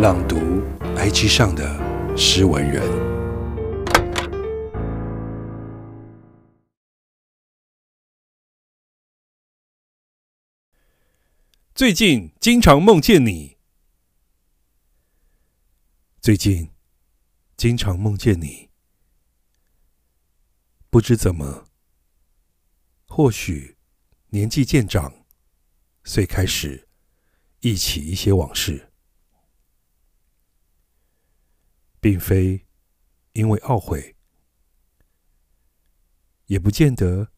朗读 IG 上的诗文人。最近经常梦见你。最近经常梦见你。不知怎么，或许年纪渐长，遂开始忆起一些往事。并非因为懊悔，也不见得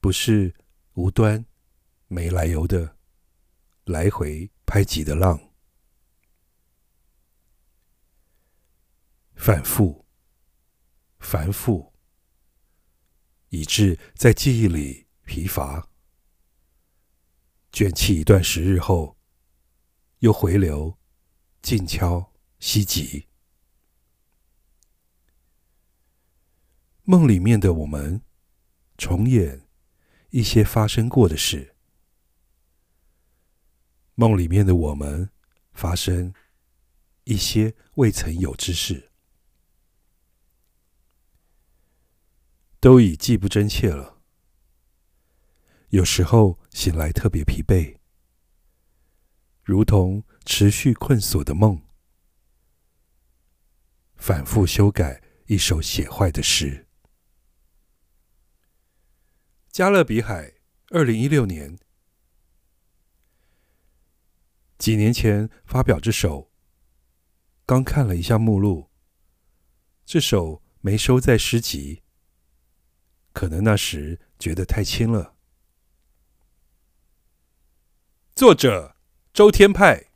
不是无端、没来由的来回拍击的浪，反复、繁复，以致在记忆里疲乏，卷起一段时日后，又回流，静悄息极。梦里面的我们，重演一些发生过的事。梦里面的我们，发生一些未曾有之事，都已记不真切了。有时候醒来特别疲惫，如同持续困锁的梦，反复修改一首写坏的诗。加勒比海，二零一六年。几年前发表这首，刚看了一下目录，这首没收在诗集，可能那时觉得太轻了。作者：周天派。